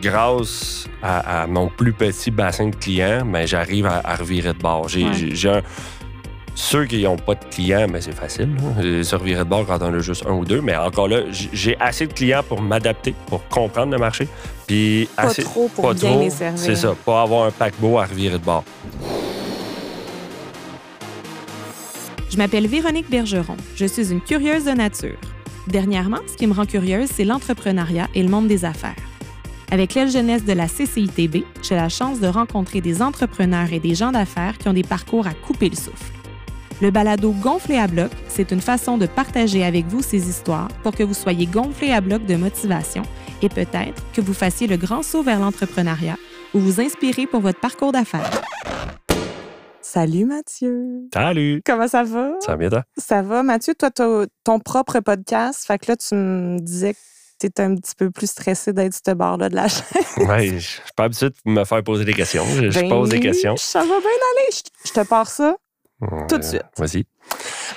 Grâce à, mon plus petit bassin de clients, mais ben, j'arrive à, revirer de bord. J'ai, ceux qui n'ont pas de clients, mais ben, c'est facile. Se revirer de bord quand on a juste un ou deux. Mais encore là, j'ai assez de clients pour m'adapter, pour comprendre le marché. Puis pas assez, trop pour bien les servir. C'est ça, pas avoir un paquebot à revirer de bord. Je m'appelle Véronique Bergeron. Je suis une curieuse de nature. Dernièrement, ce qui me rend curieuse, c'est l'entrepreneuriat et le monde des affaires. Avec l'aile jeunesse de la CCITB, j'ai la chance de rencontrer des entrepreneurs et des gens d'affaires qui ont des parcours à couper le souffle. Le balado Gonflé à bloc, c'est une façon de partager avec vous ces histoires pour que vous soyez gonflé à bloc de motivation et peut-être que vous fassiez le grand saut vers l'entrepreneuriat ou vous inspirez pour votre parcours d'affaires. Salut Mathieu. Salut. Comment ça va? Ça va bien, toi? Ça va. Mathieu, toi, as ton propre podcast. Fait que là, tu me disais que tu étais un petit peu plus stressé d'être ce bord-là de la chaîne. oui, je suis pas habitué de me faire poser des questions. Je, ben pose des questions. Ça va bien aller. Je, te pars ça tout de suite. Vas-y.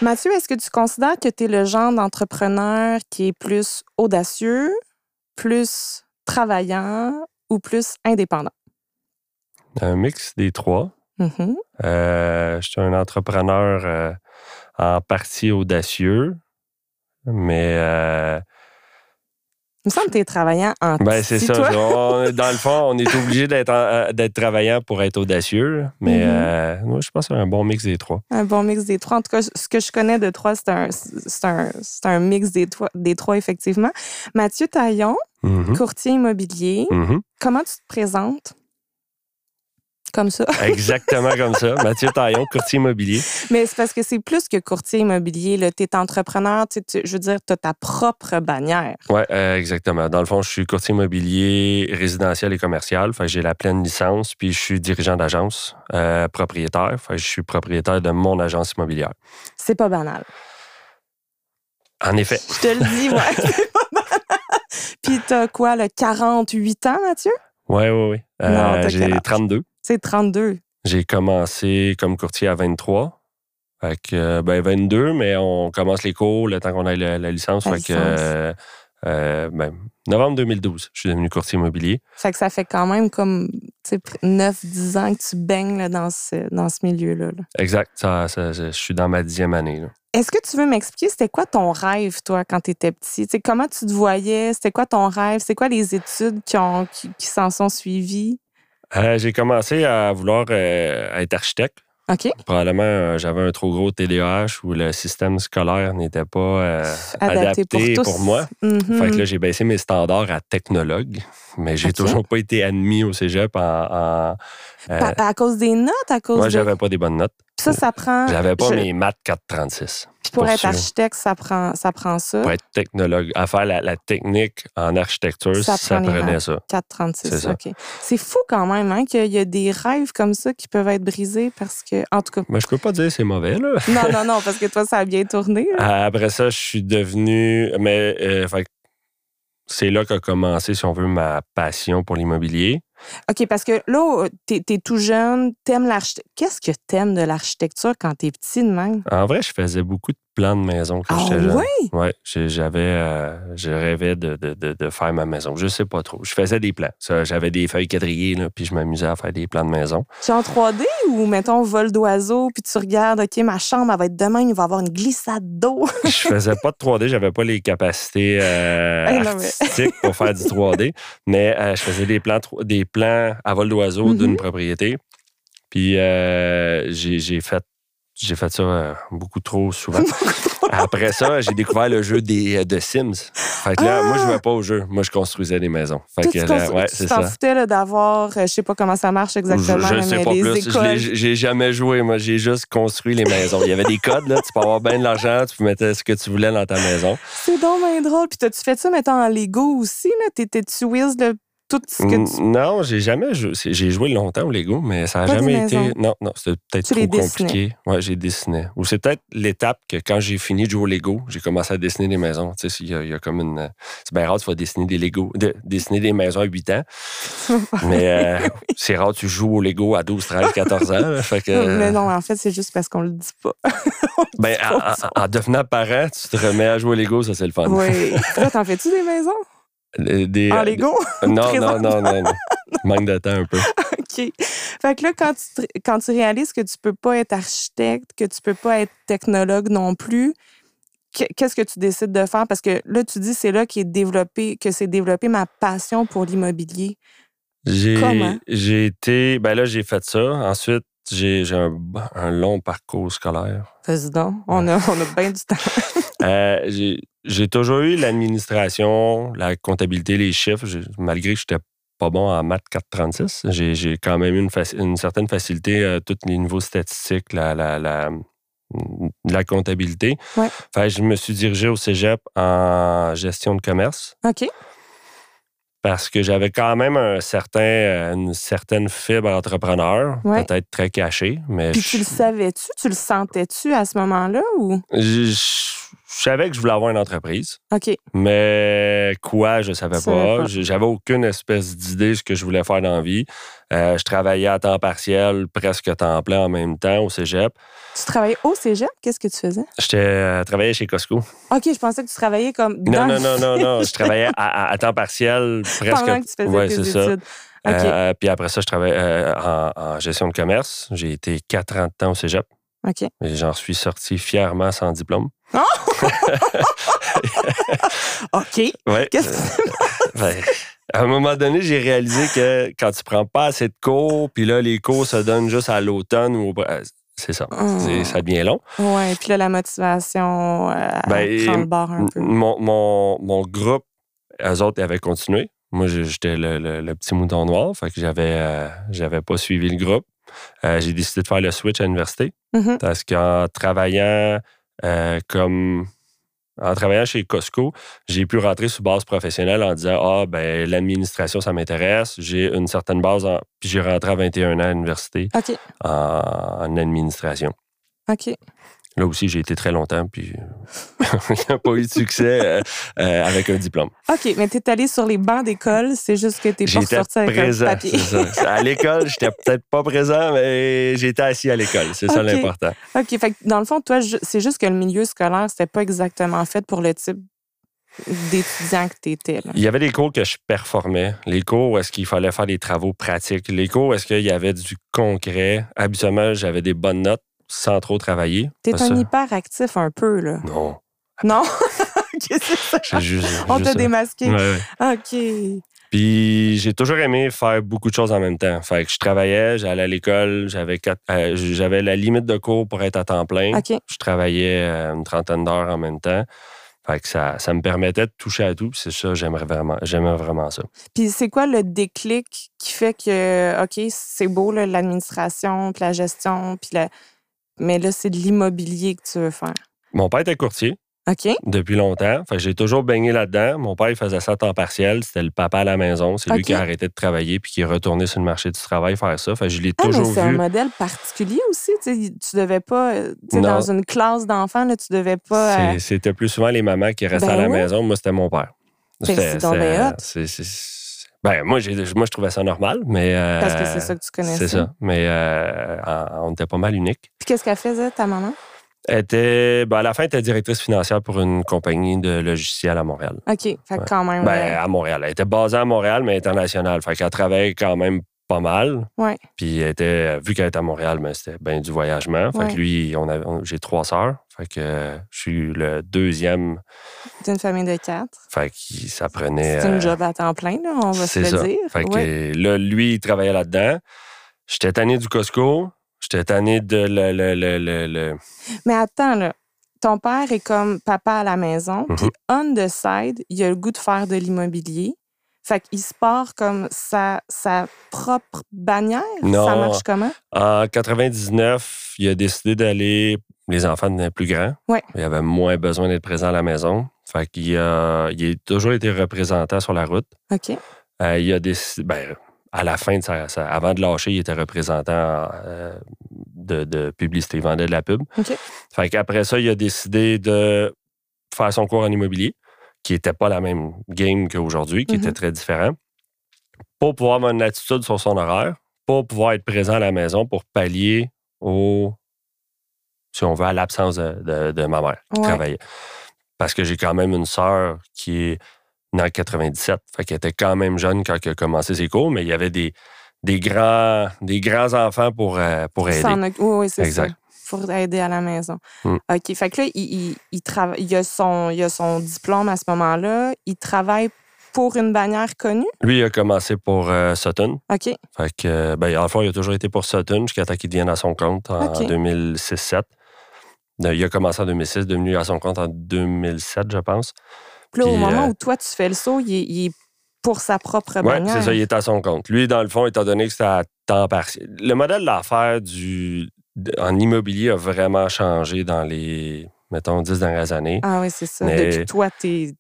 Mathieu, est-ce que tu considères que tu es le genre d'entrepreneur qui est plus audacieux, plus travaillant ou plus indépendant? Un mix des trois. Mm-hmm. Euh, je suis un entrepreneur euh, en partie audacieux, mais euh, il me semble que tu es travaillant en ben, c'est ça. dans le fond, on est obligé d'être, travaillant pour être audacieux. Mais mm-hmm. moi, je pense que c'est un bon mix des trois. Un bon mix des trois. En tout cas, ce que je connais de toi, c'est un, c'est un, c'est un mix des trois, des trois, effectivement. Mathieu Taillon, mm-hmm. courtier immobilier. Comment tu te présentes? Comme ça. Exactement comme ça. Mathieu Taillon, courtier immobilier. Mais c'est parce que c'est plus que courtier immobilier. Tu es entrepreneur, tu, je veux dire, tu as ta propre bannière. Oui, euh, exactement. Dans le fond, je suis courtier immobilier résidentiel et commercial. Fait j'ai la pleine licence, puis je suis dirigeant d'agence, euh, propriétaire. Fait je suis propriétaire de mon agence immobilière. C'est pas banal. En effet. Je te le dis, ouais. c'est pas banal. Puis t'as quoi, le 48 ans, Mathieu? Oui, oui, oui. Euh, j'ai 32. C'est 32. J'ai commencé comme courtier à 23. Fait que, ben 22, mais on commence les cours le temps qu'on a la, licence. fait que, euh, ben, novembre 2012, je suis devenu courtier immobilier. Fait que ça fait quand même comme 9-10 ans que tu baignes dans ce, dans ce milieu-là. Exact. Ça, je suis dans ma dixième année. Est-ce que tu veux m'expliquer, c'était quoi ton rêve, toi, quand tu étais petit? comment tu te voyais? C'était quoi ton rêve? C'est quoi les études qui, ont, qui s'en sont suivies? Euh, j'ai commencé à vouloir euh, être architecte. OK. Probablement, euh, j'avais un trop gros TDAH où le système scolaire n'était pas adapté, pour, moi. Mm-hmm. Fait que là, j'ai baissé mes standards à technologue, mais j'ai toujours pas été admis au cégep en. à cause des notes? À cause moi, j'avais pas des bonnes notes. Ça, ça prend. J'avais pas mes maths 436. Puis pour, être architecte, ça prend, ça prend ça. Pour être technologue, à faire la, technique en architecture, ça, prenait ça. 436, OK. C'est fou quand même hein, qu'il y a des rêves comme ça qui peuvent être brisés parce que, en tout cas. Mais je peux pas dire que c'est mauvais, là. non, non, non, parce que toi, ça a bien tourné. Après ça, je suis devenu. Mais euh, c'est là qu'a commencé, si on veut, ma passion pour l'immobilier. OK, parce que là, tu es, tout jeune, t'aimes l'architecture. Qu'est-ce que t'aimes de l'architecture quand t'es petit de même? En vrai, je faisais beaucoup de plans de maison quand ah, j'étais jeune. Oui? Oui, j'avais, euh, je rêvais de, de, de, faire ma maison. Je sais pas trop. Je faisais des plans. J'avais des feuilles quadrillées, là, puis je m'amusais à faire des plans de maison. C'est en 3D ou, mettons, vol d'oiseau, puis tu regardes, OK, ma chambre, elle va être demain, il va y avoir une glissade d'eau. je faisais pas de 3D. J'avais pas les capacités euh, artistiques pour faire du 3D, mais euh, je faisais des plans, des plans à vol d'oiseau d'une mm-hmm. propriété. Puis j'ai fait j'ai fait ça euh, beaucoup trop souvent. Après ça, j'ai découvert le jeu des, euh, de Sims. Fait que là, moi, je jouais pas au jeu. Moi, je construisais des maisons. Fait que là, ouais, c'est ça. foutais d'avoir, euh, je sais pas comment ça marche exactement, je, je sais pas plus. J'ai jamais joué. Moi, j'ai juste construit les maisons. Il y avait des codes, là. Tu peux avoir bien de l'argent, tu peux mettre ce que tu voulais dans ta maison. C'est donc bien drôle. Puis, t'as-tu fait ça, mettons, en Lego aussi, là? T'étais-tu whiz, le non, j'ai jamais joué. J'ai joué longtemps au Lego, mais ça n'a jamais été. Non, non, c'était peut-être trop compliqué. Ouais, j'ai dessiné. Ou c'est peut-être l'étape que quand j'ai fini de jouer au Lego, j'ai commencé à dessiner des maisons. Tu sais, il y, a comme une. C'est bien rare, tu vas dessiner des Lego, de, dessiner des maisons à 8 ans. mais euh, c'est rare, tu joues au Lego à 12, 13, 14 ans. fait que, mais non, en fait, c'est juste parce qu'on le dit pas. ben, en, devenant parent, tu te remets à jouer au Lego, ça, c'est le fun. Oui. Toi, t'en fais-tu des maisons? Des, en Lego? non, non, non, non, non. Manque de temps un peu. OK. Fait que là, quand tu, quand tu réalises que tu peux pas être architecte, que tu peux pas être technologue non plus, qu'est-ce que tu décides de faire? Parce que là, tu dis c'est là est développé, que c'est développé ma passion pour l'immobilier. J'ai, j'ai été. Ben là, j'ai fait ça. Ensuite, j'ai, un, un, long parcours scolaire. Vas-y donc, on a, on a bien du temps. Euh, j'ai, toujours eu l'administration, la comptabilité, les chiffres. malgré que je n'étais pas bon en maths 436, j'ai, j'ai quand même eu une, une certaine facilité à tous les niveaux statistiques, la, la, la, la comptabilité. Ouais. Fait, je me suis dirigé au cégep en gestion de commerce. OK parce que j'avais quand même un certain, euh, une certaine fibre entrepreneur, peut-être très cachée. Mais Puis tu le savais-tu? Tu le sentais-tu à ce moment-là? ou? Je, savais que je voulais avoir une entreprise. OK. Mais quoi, je ne savais pas. J'avais aucune espèce d'idée de ce que je voulais faire dans la vie. Euh, je travaillais à temps partiel, presque temps plein en même temps au cégep. Tu travaillais au cégep? Qu'est-ce que tu faisais? J'étais euh, travaillais chez Costco. OK, je pensais que tu travaillais comme. Non, non, non, non, non. je travaillais à, temps partiel, presque. Pendant que tu faisais tes études. Euh, puis après ça, je travaillais en, gestion de commerce. J'ai été quatre ans de temps au cégep. OK. J'en suis sorti fièrement sans diplôme. Oh! OK. Ouais. Qu'est-ce que ben, à un moment donné, j'ai réalisé que quand tu prends pas assez de cours, puis là, les cours se donnent juste à l'automne ou c'est ça. Oh. Ça devient long. Oui, puis là, la motivation euh, ben, prend le bord un peu. Mon, mon, mon groupe, eux autres, avaient continué. Moi, j'étais le, petit mouton noir, fait que j'avais, euh, j'avais pas suivi le groupe. Euh, j'ai décidé de faire le switch à l'université mm-hmm. parce qu'en travaillant comme en travaillant chez Costco, j'ai pu rentrer sous base professionnelle en disant Ah, ben l'administration, ça m'intéresse. J'ai une certaine base. Puis j'ai rentré à 21 ans à l'université en, en, administration. OK. Là aussi, j'ai été très longtemps, puis il n'y a pas eu de succès euh, euh, avec un diplôme. OK, mais tu es allé sur les bancs d'école, c'est juste que tu n'es pas sorti avec présent, un papier. Ça. À l'école, j'étais peut-être pas présent, mais j'étais assis à l'école. C'est ça l'important. OK, fait dans le fond, toi, c'est juste que le milieu scolaire, c'était pas exactement fait pour le type d'étudiant que tu étais. Il y avait des cours que je performais. Les cours où est-ce qu'il fallait faire des travaux pratiques. Les cours où est-ce qu'il y avait du concret. Habituellement, j'avais des bonnes notes sans trop travailler. T'es un hyperactif un peu, là. Non. Non? Que c'est Juste, On t'a démasqué. Ouais, OK. Puis j'ai toujours aimé faire beaucoup de choses en même temps. Fait que je travaillais, j'allais à l'école, j'avais euh, j'avais la limite de cours pour être à temps plein. OK. Je travaillais euh, une trentaine d'heures en même temps. Fait que ça, ça me permettait de toucher à tout. C'est ça, j'aimerais vraiment, j'aimerais vraiment ça. Puis c'est quoi le déclic qui fait que, OK, c'est beau, l'administration, puis la gestion, puis la, mais là, c'est de l'immobilier que tu veux faire. Mon père était courtier. OK. Depuis longtemps. Fait j'ai toujours baigné là-dedans. Mon père, il faisait ça à temps partiel. C'était le papa à la maison. C'est lui qui a arrêté de travailler puis qui est retourné sur le marché du travail faire ça. Fait je l'ai ah, toujours vu. C'est un modèle particulier aussi. tu devais pas, euh, dans une classe d'enfants, tu devais pas. Euh, c'était plus souvent les mamans qui restaient à la ben maison. Moi, c'était mon père. Ben, c'est ben, moi, moi, je trouvais ça normal, mais. Parce que c'est ça que tu connaissais. C'est ça. Mais euh, on était pas mal unique. Puis qu'est-ce qu'elle faisait, ta maman? Elle était. Ben, à la fin, elle était directrice financière pour une compagnie de logiciels à Montréal. OK. Fait quand même. Ben, à Montréal. Elle était basée à Montréal, mais internationale. Fait qu'elle travaillait quand même pas mal. Ouais. Puis elle était, vu qu'elle était à Montréal, mais c'était bien du voyagement. Fait que lui, on j'ai trois sœurs. Fait que je suis le deuxième. D'une famille de quatre. Fait que ça prenait. C'est un euh, job à temps plein, là, on va se le dire. Fait que là, lui, il travaillait là-dedans. J'étais tanné du Costco. J'étais tanné de le, le, le, Mais attends, là. Ton père est comme papa à la maison, mm-hmm. puis on the side, il a le goût de faire de l'immobilier. Fait qu'il se part comme sa, sa propre bannière? Ça marche comment? En 99, il a décidé d'aller. Les enfants devenaient plus grands. Ouais. Il avait moins besoin d'être présent à la maison. Fait qu'il a, il a toujours été représentant sur la route. OK. Euh, il a décidé. Ben, à la fin de sa, Avant de lâcher, il était représentant euh, de, de, publicité. Il vendait de la pub. OK. Fait qu'après ça, il a décidé de faire son cours en immobilier qui n'était pas la même game qu'aujourd'hui, qui était mm-hmm. très différent, pour pouvoir avoir une attitude sur son horaire, pour pouvoir être présent à la maison pour pallier au, si on veut, à l'absence de, ma mère qui travaillait. Parce que j'ai quand même une sœur qui est né en 97. Fait qu'il était quand même jeune quand il a commencé ses cours, mais il y avait des, des, grands, des grands enfants pour, euh, pour aider. Oui, oui, c'est ça. Pour aider à la maison. Hmm. OK. Fait que là, il, il, il, a son, il a son diplôme à ce moment-là. Il travaille pour une bannière connue? Lui, il a commencé pour euh, Sutton. OK. Fait que, ben, en fond, il a toujours été pour Sutton jusqu'à temps qu'il devienne à son compte en 2006-7. Il a commencé en 2006, devenu à son compte en 2007, je pense. Puis, au moment euh, où toi, tu fais le saut, il est, pour sa propre bannière. Oui, c'est ça, il est à son compte. Lui, dans le fond, étant donné que c'était à temps partiel. Le modèle d'affaires du, en immobilier a vraiment changé dans les, mettons, dix dernières années. Ah oui, c'est ça. Depuis toi, tu es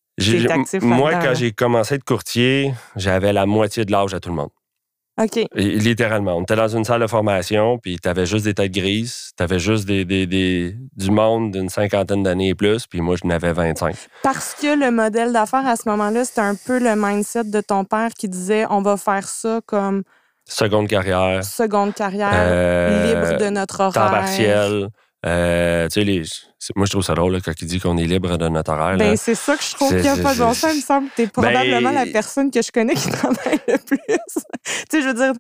moi, quand j'ai commencé de courtier, j'avais la moitié de l'âge à tout le monde. OK. littéralement. On était dans une salle de formation, puis tu avais juste des têtes grises, tu avais juste des, du monde d'une cinquantaine d'années et plus, puis moi, je n'avais 25. Parce que le modèle d'affaires à ce moment-là, c'était un peu le mindset de ton père qui disait on va faire ça comme. Seconde carrière. Seconde carrière, euh, libre de notre horaire. Temps partiel. Euh, les, moi, je trouve ça drôle quand il dit qu'on est libre de notre horaire. Ben, c'est ça que je trouve qu'il n'y a pas de bon sens. Il me semble que tu es probablement la ben, personne que je connais qui travaille le plus. tu sais, je veux dire,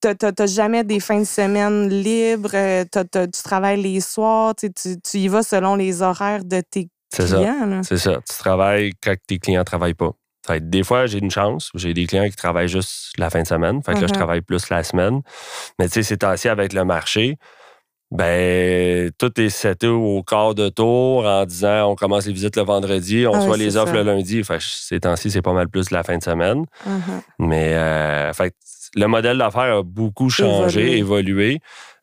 tu n'as jamais des fins de semaine libres, euh, tu travailles les soirs, tu, tu, y vas selon les horaires de tes clients. C'est ça. Tu travailles quand tes clients ne travaillent pas. des fois, j'ai une chance. J'ai des clients qui travaillent juste la fin de semaine. Fait que là, je uh-huh. travaille plus la semaine. Mais tu sais, c'est ainsi avec le marché ben tout est seté au quart de tour en disant on commence les visites le vendredi, on soit les offres le lundi. Enfin, ces temps-ci, c'est pas mal plus la fin de semaine. Uh-huh. Mais euh, fait, le modèle d'affaires a beaucoup changé, évolué.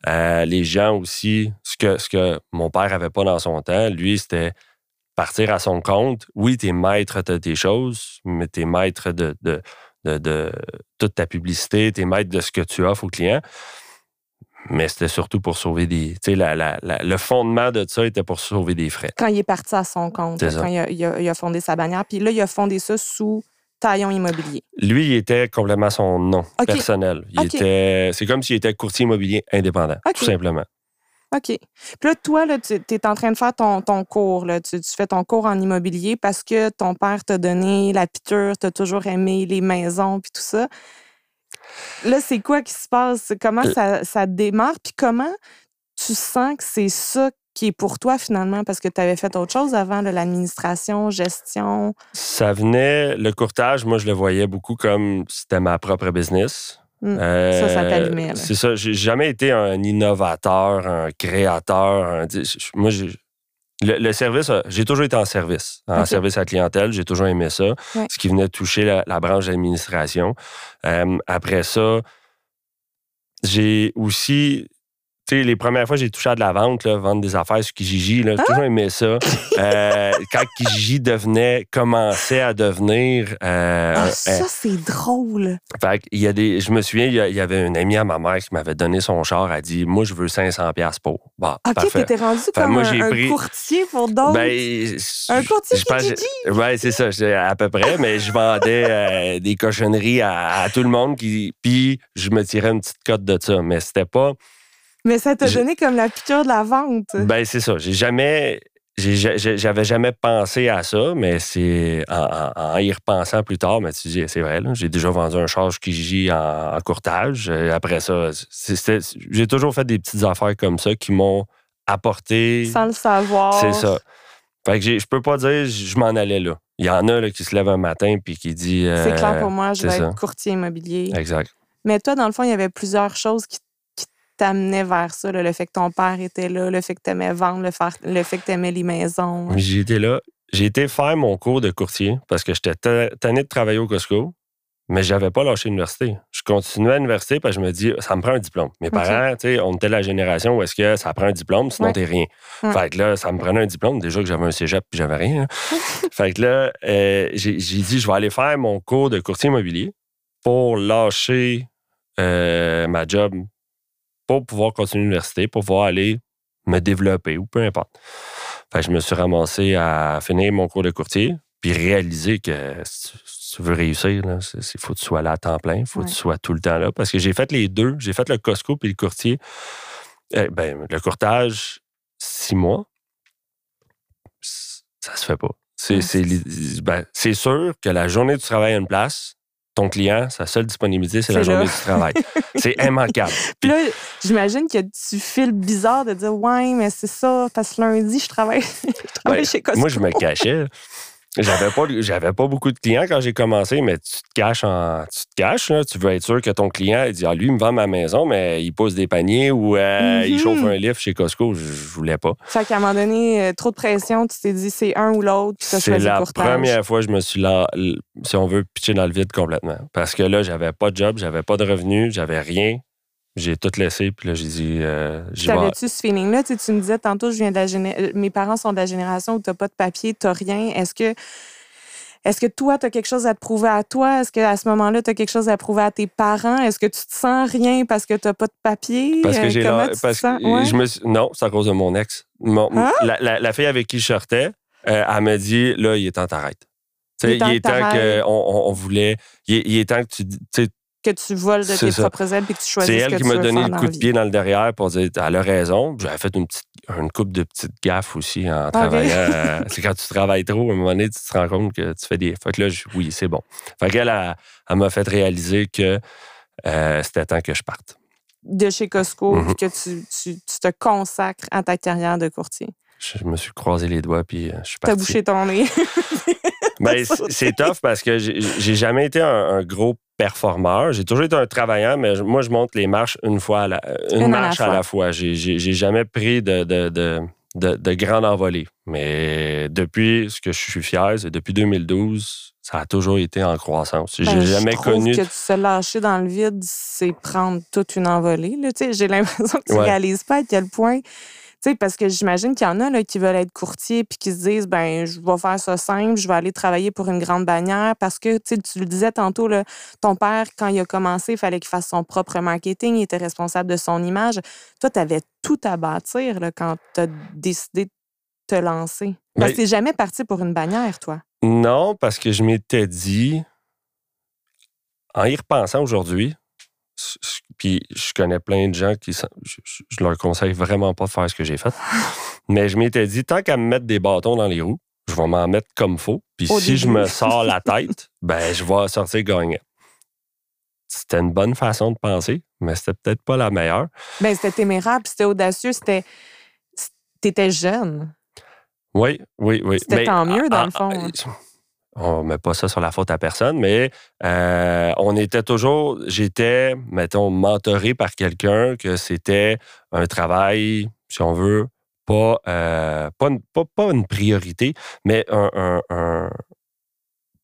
Euh, les gens aussi, ce que, ce que mon père avait pas dans son temps, lui, c'était partir à son compte. Oui, tu es maître de tes choses, mais tu es maître de, de, de, de toute ta publicité, tu es maître de ce que tu offres aux clients mais c'était surtout pour sauver des. Tu sais, le fondement de ça était pour sauver des frais. Quand il est parti à son compte, quand il a, fondé sa bannière. Puis là, il a fondé ça sous Taillon Immobilier. Lui, il était complètement son nom personnel. Il était, c'est comme s'il était courtier immobilier indépendant, tout simplement. OK. Puis là, toi, là, tu es en train de faire ton, ton cours. Là. Tu, fais ton cours en immobilier parce que ton père t'a donné la piqûre, t'as toujours aimé les maisons puis tout ça. Là, c'est quoi qui se passe? Comment ça, ça démarre? Puis comment tu sens que c'est ça qui est pour toi finalement? Parce que tu avais fait autre chose avant, l'administration, gestion? Ça venait, le courtage, moi, je le voyais beaucoup comme c'était ma propre business. Mmh. ça, ça t'allumait. C'est ça. J'ai jamais été un innovateur, un créateur. moi, le, service, j'ai toujours été en service, en service à la clientèle. J'ai toujours aimé ça, ce qui venait toucher la, branche d'administration. Euh, après ça, j'ai aussi les premières fois que j'ai touché à de la vente, vendre des affaires sur Kijiji, j'ai toujours aimé ça. Euh, quand Kijiji devenait, commençait à devenir. Euh, ah, ça, c'est drôle. Fait il y a des, je me souviens, il y, avait une amie à ma mère qui m'avait donné son char. Elle a dit Moi, je veux 500$ pour. Bon, OK, t'étais rendu comme un, courtier pour d'autres? Ben, un courtier Kijiji? Oui, c'est ça, à peu près. mais je vendais euh, des cochonneries à, tout le monde. Qui, puis, je me tirais une petite cote de ça. Mais c'était pas. Mais ça t'a donné comme la piqûre de la vente. Ben, c'est ça. J'ai jamais. J'avais jamais pensé à ça, mais c'est en, y repensant plus tard, mais tu dis, c'est vrai, j'ai déjà vendu un charge qui gît en, courtage. Euh, après ça, j'ai toujours fait des petites affaires comme ça qui m'ont apporté. Sans le savoir. C'est ça. Fait que je peux pas dire je m'en allais là. Il y en a là, qui se lèvent un matin puis qui dit. c'est clair pour moi, je vais être courtier immobilier. Exact. Mais toi, dans le fond, il y avait plusieurs choses qui t'amenait vers ça, le fait que ton père était là, le fait que tu aimais vendre, le, fait que tu aimais les maisons? J'étais là. J'ai été faire mon cours de courtier parce que j'étais tanné de travailler au Costco, mais j'avais pas lâché l'université. Je continuais à l'université parce que je me dis, ça me prend un diplôme. Mes parents, tu sais, on était la génération où est-ce que ça prend un diplôme, sinon t'es rien. Fait que là, ça me prenait un diplôme. Déjà que j'avais un cégep puis j'avais rien. Hein. fait que là, euh, j'ai dit, je vais aller faire mon cours de courtier immobilier pour lâcher euh, ma job pour pouvoir continuer l'université, pour pouvoir aller me développer ou peu importe. je me suis ramassé à finir mon cours de courtier, puis réaliser que si tu veux réussir, il faut que tu sois là à temps plein, il faut que tu sois tout le temps là. Parce que j'ai fait les deux. J'ai fait le Costco puis le courtier. Eh ben, le courtage, six mois, ça se fait pas. Ben, c'est sûr que la journée du travail à une place, ton client, sa seule disponibilité, c'est la journée du travail. c'est immanquable. Puis là, j'imagine que tu files bizarre de dire Ouais, mais c'est ça, parce que lundi, je travaille, je travaille chez Costco. Moi, je me cachais. J'avais pas, j'avais pas beaucoup de clients quand j'ai commencé, mais tu te caches en, tu te caches, tu veux être sûr que ton client, il dit, ah, lui, il me vend ma maison, mais il pose des paniers ou euh, il chauffe mm-hmm. un livre chez Costco. Je, voulais pas. Fait qu'à un moment donné, euh, trop de pression, tu t'es dit, c'est un ou l'autre, C'est la première fois que je me suis là, si on veut, pitcher dans le vide complètement. Parce que là, j'avais pas de job, j'avais pas de revenus, j'avais rien. J'ai tout laissé, puis là, j'ai dit. Euh, T'avais-tu ce feeling-là? Tu, me disais tantôt, je viens de la euh, mes parents sont de la génération où tu n'as pas de papier, tu n'as rien. Est-ce que. Est-ce que toi, tu as quelque chose à te prouver à toi? Est-ce qu'à ce, moment-là, tu as quelque chose à prouver à tes parents? Est-ce que tu te sens rien parce que tu n'as pas de papier? Parce que j'ai parce que je me Non, c'est à cause de mon ex. Hein? la, fille avec qui je sortais, euh, elle m'a dit là, il est temps t'arrêtes. Il, est temps qu'on on, voulait. Il est, temps que tu que tu voles de tes propres ailes et que tu choisis C'est elle qui m'a donné le coup de pied dans le derrière pour dire elle a raison. J'avais fait une petite une coupe de petites gaffes aussi en travaillant. Euh, c'est quand tu travailles trop, à un moment donné, tu te rends compte que tu fais des. Fait que là, oui, c'est bon. Fait qu'elle, elle, m'a fait réaliser que euh, c'était temps que je parte. De chez Costco, mm que tu, tu, te consacres à ta carrière de courtier. Je me suis croisé les doigts, puis euh, je suis parti. T'as bouché ton nez. ben, c'est tough parce que j'ai jamais été un, gros performeur. J'ai toujours été un travaillant, mais moi, je monte les marches une fois, à la, une, marche à la fois. J'ai jamais pris de, de, de, de, grande envolée. Mais depuis ce que je suis fier, c'est depuis 2012, ça a toujours été en croissance. J'ai ben, jamais connu. que se lâcher dans le vide, c'est prendre toute une envolée. J'ai l'impression que tu ne réalises pas à quel point parce que j'imagine qu'il y en a là, qui veulent être courtiers puis qui se disent ben je vais faire ça simple, je vais aller travailler pour une grande bannière parce que tu le disais tantôt là, ton père quand il a commencé, il fallait qu'il fasse son propre marketing, il était responsable de son image. Toi tu avais tout à bâtir là, quand tu as décidé de te lancer. Parce que ben jamais parti pour une bannière toi. Non, parce que je m'étais dit en y repensant aujourd'hui, puis je connais plein de gens qui. Je, leur conseille vraiment pas de faire ce que j'ai fait. Mais je m'étais dit, tant qu'à me mettre des bâtons dans les roues, je vais m'en mettre comme faut. Puis si je me sors la tête, ben je vais sortir gagnant. C'était une bonne façon de penser, mais c'était peut-être pas la meilleure. Ben c'était téméraire, c'était audacieux, c'était. T'étais jeune. Oui, oui, oui. C'était tant mieux, dans le fond. Hein on met pas ça sur la faute à personne, mais euh, on était toujours, j'étais, mettons, mentoré par quelqu'un que c'était un travail, si on veut, pas, euh, pas, une, priorité, mais un,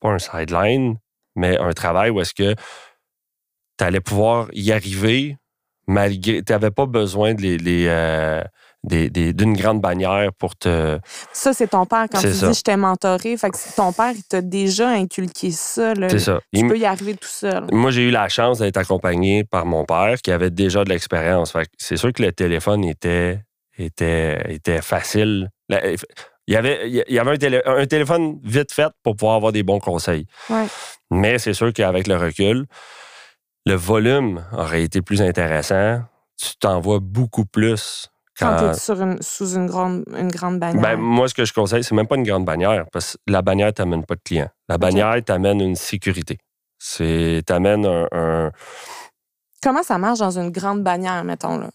pas un sideline, mais un travail où est-ce que tu allais pouvoir y arriver malgré, tu n'avais pas besoin de les, euh, d'une grande bannière pour te. Ça, c'est ton père. Quand tu dis je t'ai mentoré, fait que ton père, il t'a déjà inculqué ça. C'est ça. Tu peux y arriver tout seul. Moi, j'ai eu la chance d'être accompagné par mon père qui avait déjà de l'expérience. c'est sûr que le téléphone était, était, était facile. Il y avait, il y avait un, téléphone vite fait pour pouvoir avoir des bons conseils. Mais c'est sûr qu'avec le recul, le volume aurait été plus intéressant. Tu t'envoies beaucoup plus quand, tu es sous une grande, une grande bannière? Ben, moi, ce que je conseille, c'est même pas une grande bannière, parce que la bannière t'amène pas de clients. La bannière t'amène une sécurité. C'est t'amène un, Comment ça marche dans une grande bannière, mettons? Là?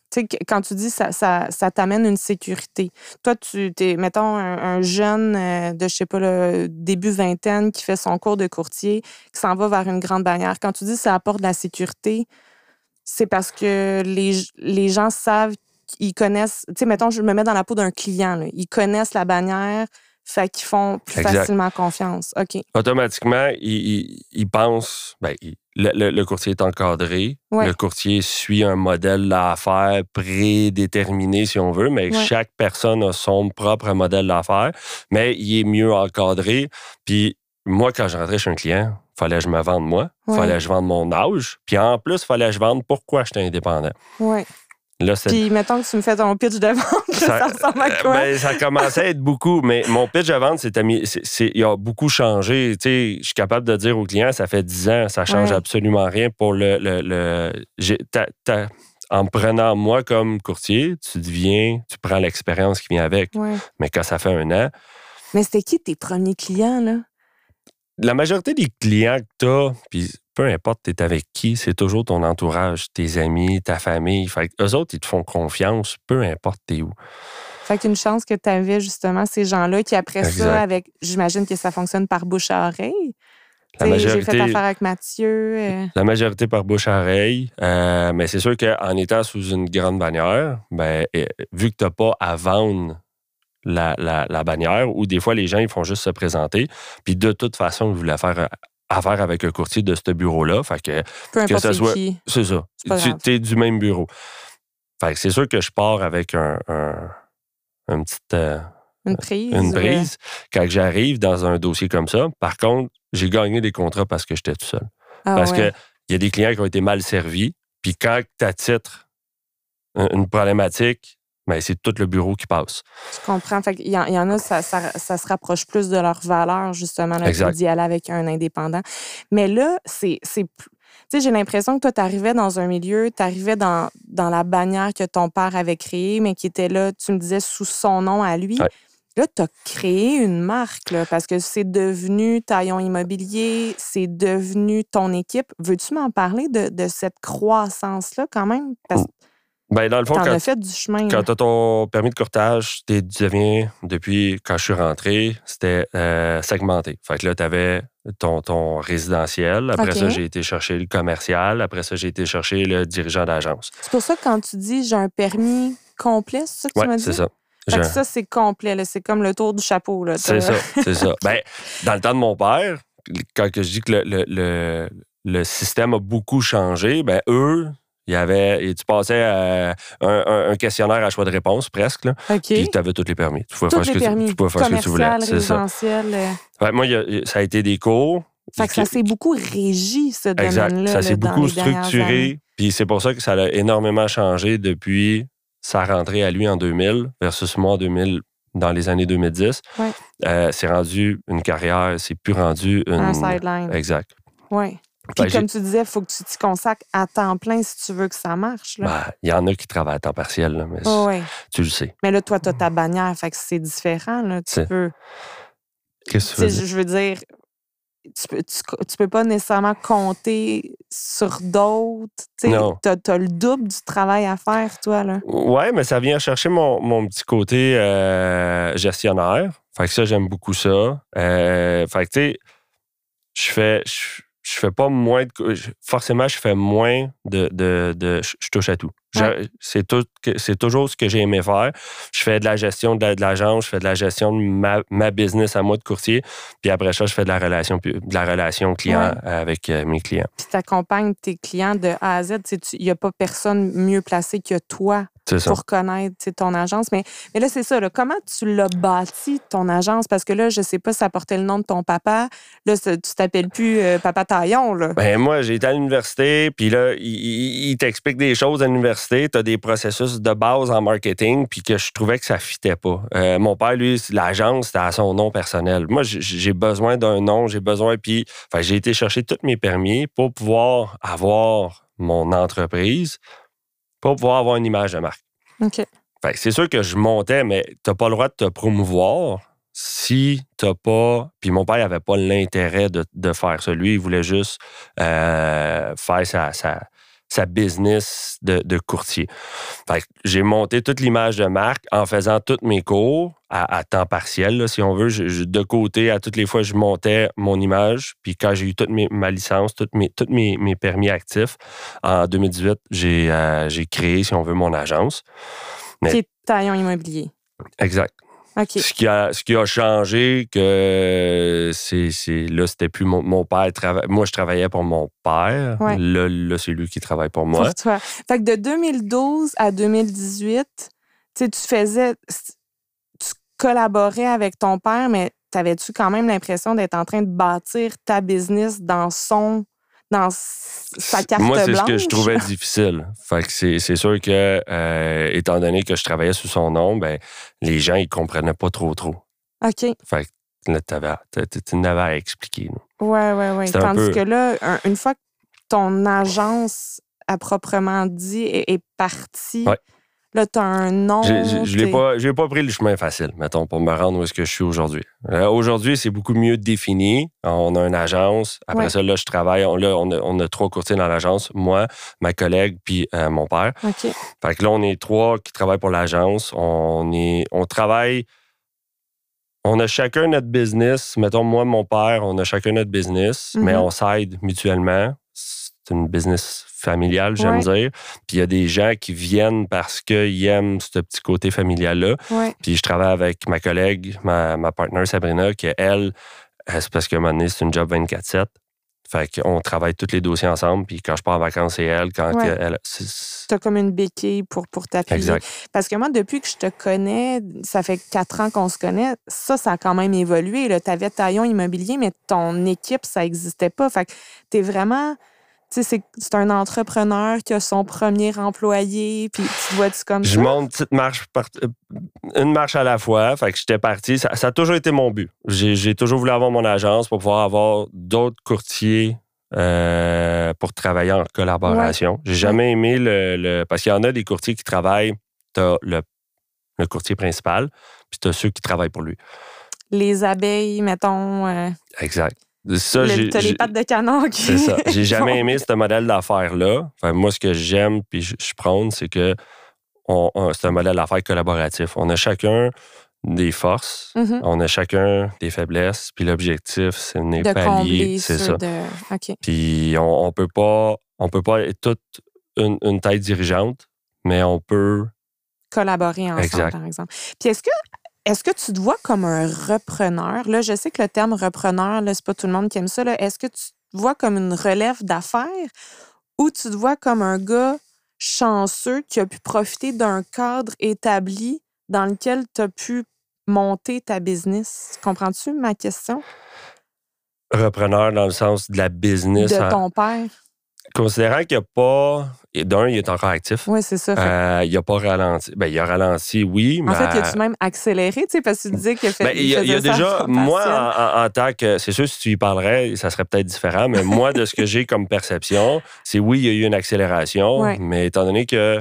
quand tu dis ça, ça, ça t'amène une sécurité. Toi, tu es, mettons, un, jeune euh, de, je sais pas, le début vingtaine qui fait son cours de courtier, qui s'en va vers une grande bannière. Quand tu dis ça apporte de la sécurité, c'est parce que les, les gens savent ils connaissent, tu sais, mettons, je me mets dans la peau d'un client, ils connaissent la bannière, fait qu'ils font plus facilement confiance. OK. Automatiquement, ils, pensent, ben, le, courtier est encadré, le courtier suit un modèle d'affaires prédéterminé, si on veut, mais chaque personne a son propre modèle d'affaires, mais il est mieux encadré. Puis moi, quand je rentrais chez un client, fallait que je me vende moi, fallait que je vende mon âge, puis en plus, fallait que je vende pourquoi j'étais indépendant. Ouais. Puis, mettons que tu me fais ton pitch de vente, ça, ressemble à quoi? Ben, ça commençait à être beaucoup, mais mon pitch de vente, c'est, il a beaucoup changé. je suis capable de dire aux clients, ça fait 10 ans, ça change absolument rien pour le. le, en me prenant moi comme courtier, tu deviens, tu prends l'expérience qui vient avec. Mais quand ça fait un an, Mais c'était qui tes premiers clients, là? La majorité des clients que tu as, puis peu importe tu es avec qui, c'est toujours ton entourage, tes amis, ta famille. Fait eux autres, ils te font confiance, peu importe t'es où. Fait qu'une chance que tu avais justement ces gens-là qui, après ça, avec, j'imagine que ça fonctionne par bouche à oreille. J'ai fait affaire avec Mathieu. Euh. La majorité par bouche à oreille. Euh, mais c'est sûr qu'en étant sous une grande bannière, ben, vu que tu n'as pas à vendre la, la, bannière, ou des fois les gens ils font juste se présenter, puis de toute façon, ils voulaient faire affaire avec un courtier de ce bureau-là. Fait que, Peu que ce soit. C'est ça. Tu es du même bureau. Fait que c'est sûr que je pars avec un, un, petit. Euh, une prise. Une prise. Quand j'arrive dans un dossier comme ça, par contre, j'ai gagné des contrats parce que j'étais tout seul. Ah parce qu'il y a des clients qui ont été mal servis. Puis quand tu as titre une problématique, mais ben, c'est tout le bureau qui passe. Je comprends. il, y en, a, ça, se rapproche plus de leur valeur, justement, d'y aller avec un indépendant. Mais là, c'est. Tu sais, j'ai l'impression que toi, tu arrivais dans un milieu, tu arrivais dans, dans la bannière que ton père avait créée, mais qui était là, tu me disais, sous son nom à lui. Là, tu as créé une marque, là, parce que c'est devenu Taillon Immobilier, c'est devenu ton équipe. Veux-tu m'en parler de, de cette croissance-là quand même? Parce ben, dans le fond, quand, fait du chemin. Quand tu as ton permis de courtage, tu deviens, depuis quand je suis rentré, c'était euh, segmenté. Fait que là, tu avais ton, ton résidentiel. Après ça, j'ai été chercher le commercial. Après ça, j'ai été chercher le dirigeant d'agence. C'est pour ça que quand tu dis j'ai un permis complet, c'est ça que tu m'as dit? c'est ça. Fait que ça, c'est complet. C'est comme le tour du chapeau. C'est ça, c'est ça. Ben, dans le temps de mon père, quand je dis que le, le, le système a beaucoup changé, ben eux, il y avait, tu passais à un, questionnaire à choix de réponse presque. Là, Puis tu avais tous les permis. Tu pouvais faire, ce que, tu, pouvais faire ce que tu voulais. C'est ça. Euh. moi, ça a été des cours. Fait que ça s'est beaucoup régi, ce domaine-là. Ça s'est beaucoup structuré. Puis c'est pour ça que ça a énormément changé depuis sa rentrée à lui en 2000 versus moi en 2000 dans les années 2010. Euh, c'est rendu une carrière, c'est plus rendu une. Un sideline. Exact. Oui. Puis comme tu disais, il faut que tu t'y consacres à temps plein si tu veux que ça marche. Il ben, y en a qui travaillent à temps partiel, mais tu le sais. Mais là, toi, tu as ta bannière, fait que c'est différent. Là. Tu peux. Qu'est-ce que tu veux Je veux dire, tu peux, tu, peux pas nécessairement compter sur d'autres. Tu as, le double du travail à faire, toi. Là. Ouais, mais ça vient chercher mon, mon petit côté euh, gestionnaire. Fait que ça, j'aime beaucoup ça. Euh, fait que, tu sais, je fais je fais pas moins de. Forcément, je fais moins de. de, de je touche à tout. C'est tout, c'est toujours ce que j'ai aimé faire. Je fais de la gestion de, l'agence, je fais de la gestion de ma, ma, business à moi de courtier. Puis après ça, je fais de la relation, de la relation client avec euh, mes clients. Puis tu accompagnes tes clients de A à Z. Il n'y a pas personne mieux placé que toi pour connaître ton agence. Mais, mais là, c'est ça. comment tu l'as bâti, ton agence? Parce que là, je sais pas si ça portait le nom de ton papa. Là, tu t'appelles plus euh, Papa Taillon. Là. Ben, moi, j'ai été à l'université, puis là, il, il t'explique des choses à l'université tu as des processus de base en marketing, puis que je trouvais que ça fitait pas. Euh, mon père, lui, l'agence, c'était à son nom personnel. Moi, j'ai besoin d'un nom, j'ai besoin, puis j'ai été chercher tous mes permis pour pouvoir avoir mon entreprise, pour pouvoir avoir une image de marque. OK. c'est sûr que je montais, mais tu n'as pas le droit de te promouvoir si tu n'as pas. Puis mon père n'avait pas l'intérêt de, faire ça. Lui, il voulait juste euh, faire sa, sa business de, courtier. j'ai monté toute l'image de marque en faisant tous mes cours à, temps partiel, si on veut. de côté, à toutes les fois, je montais mon image. Puis quand j'ai eu toute ma licence, tous mes, toutes mes, permis actifs, en 2018, euh, j'ai, créé, si on veut, mon agence. Mais, taillon immobilier. Exact. Ce, qui a, ce qui a changé, que c'est, là, c'était plus mon, père. moi, je travaillais pour mon père. Là, c'est lui qui travaille pour moi. Pour toi. Fait que de 2012 à 2018, tu faisais. Tu collaborais avec ton père, mais t'avais-tu quand même l'impression d'être en train de bâtir ta business dans son dans sa carte Moi, c'est ce que je trouvais difficile. Fait que c'est sûr que, euh, étant donné que je travaillais sous son nom, ben, les gens, ils comprenaient pas trop, trop. OK. Fait que tu n'avais à expliquer. Oui, oui, oui. Tandis que là, une fois que ton agence, à proprement dit, est, partie, Là, tu as un nom. Je n'ai pas, pas pris le chemin facile, mettons, pour me rendre où est-ce que je suis aujourd'hui. Euh, aujourd'hui, c'est beaucoup mieux défini. On a une agence. Après ça, là, je travaille. On, là, on, a, trois courtiers dans l'agence. Moi, ma collègue, puis euh, mon père. OK. Fait que là, on est trois qui travaillent pour l'agence. On, est, on travaille... On a chacun notre business. Mettons, moi, mon père, on a chacun notre business, mais mhm. on s'aide mutuellement. C'est une business familiale, j'aime dire. Puis il y a des gens qui viennent parce qu'ils aiment ce petit côté familial-là. Puis je travaille avec ma collègue, ma, ma partenaire Sabrina, qui, elle, euh, c'est parce qu'à un moment donné, c'est une job 24-7. Fait qu'on travaille tous les dossiers ensemble. Puis quand je pars en vacances, c'est elle. Quand elle. T'as comme une béquille pour, pour t'appuyer. Exact. Parce que moi, depuis que je te connais, ça fait quatre ans qu'on se connaît, ça, ça a quand même évolué. Tu avais Taillon Immobilier, mais ton équipe, ça n'existait pas. Fait que t'es vraiment c'est un entrepreneur qui a son premier employé, puis tu vois-tu comme je ça? Je monte une petite marche, euh, une marche à la fois. Fait que j'étais parti. Ça, a toujours été mon but. J'ai toujours voulu avoir mon agence pour pouvoir avoir d'autres courtiers euh, pour travailler en collaboration. J'ai jamais aimé le, Parce qu'il y en a des courtiers qui travaillent, tu as le, courtier principal, puis tu as ceux qui travaillent pour lui. Les abeilles, mettons. Euh, exact. Ça, T'as les pattes de canon. C'est ça. J'ai jamais aimé ce modèle d'affaires-là. moi, ce que j'aime puis je, prône, c'est que c'est un modèle d'affaires collaboratif. On a chacun des forces, mm-hmm. on a chacun des faiblesses, puis l'objectif, c'est de pallier, c'est ça. Puis on, on, peut pas, on peut pas être toute une, une tête dirigeante, mais on peut collaborer ensemble, par exemple. Puis est-ce que est-ce que tu te vois comme un repreneur? Là, je sais que le terme repreneur, c'est pas tout le monde qui aime ça. Est-ce que tu te vois comme une relève d'affaires ou tu te vois comme un gars chanceux qui a pu profiter d'un cadre établi dans lequel tu as pu monter ta business? Comprends-tu ma question? Repreneur dans le sens de la business. De ton père. Considérant qu'il n'y a pas. D'un, il est encore actif. Oui, c'est ça. Euh, il n'a pas ralenti. Ben, il a ralenti, oui. Mais... En fait, il a-tu même accéléré, tu sais, parce que tu disais qu'il a fait. Ben, il, y a, déjà, moi, en, tant que. C'est sûr, si tu y parlerais, ça serait peut-être différent, mais moi, de ce que j'ai comme perception, c'est oui, il y a eu une accélération, mais étant donné que.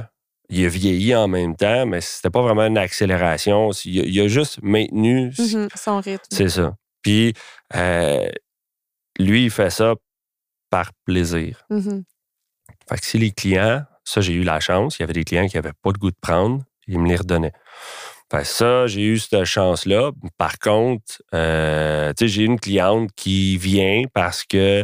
Il a vieilli en même temps, mais c'était pas vraiment une accélération. Il a, juste maintenu mm-hmm, son rythme. C'est ça. Puis, euh, lui, il fait ça par plaisir. Mm-hmm. Fait que si les clients, ça, j'ai eu la chance, il y avait des clients qui n'avaient pas de goût de prendre, ils me les redonnaient. Fait ça, j'ai eu cette chance-là. Par contre, euh, j'ai une cliente qui vient parce que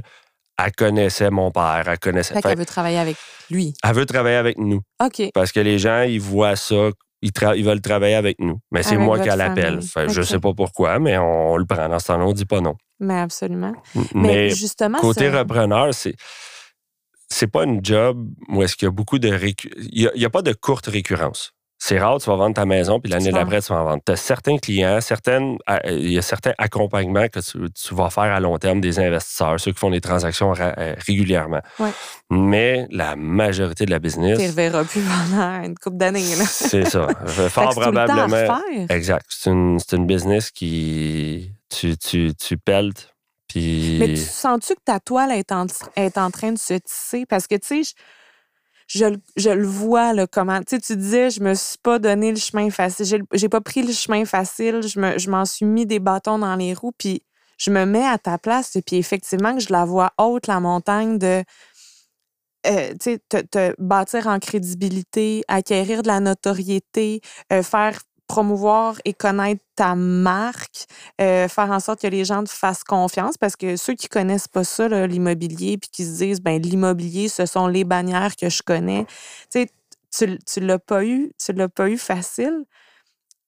elle connaissait mon père, elle connaissait. Fait, qu'elle veut travailler avec lui. Elle veut travailler avec nous. OK. Parce que les gens, ils voient ça, ils, ils veulent travailler avec nous. Mais c'est moi qui l'appelle. Je sais pas pourquoi, mais on, le prend. Dans ce temps-là, on dit pas non. Mais absolument. Mais, justement. Côté repreneur, c'est. C'est pas une job où est-ce qu'il y a beaucoup de. Il n'y a, pas de courte récurrence. C'est rare, tu vas vendre ta maison, puis l'année d'après, tu vas en vendre. Tu as certains clients, certaines, il y a certains accompagnements que tu, vas faire à long terme des investisseurs, ceux qui font des transactions euh, régulièrement. Mais la majorité de la business. Tu ne reverras plus pendant une couple d'années. C'est ça. Fort probablement. Exact. C'est une, une, business qui. Tu, tu, tu peltes mais tu sens-tu que ta toile est en, est en train de se tisser? Parce que, tu sais, je, je, le vois, là, comment. Tu sais, tu disais, je me suis pas donné le chemin facile. J'ai pas pris le chemin facile. Je m'en suis mis des bâtons dans les roues. Puis je me mets à ta place. Et puis effectivement, que je la vois haute, la montagne de. Euh, te, bâtir en crédibilité, acquérir de la notoriété, euh, faire promouvoir et connaître ta marque, euh, faire en sorte que les gens te fassent confiance parce que ceux qui connaissent pas ça, l'immobilier, puis qui se disent, ben l'immobilier, ce sont les bannières que je connais, tu sais, tu l'as pas eu, tu l'as pas eu facile.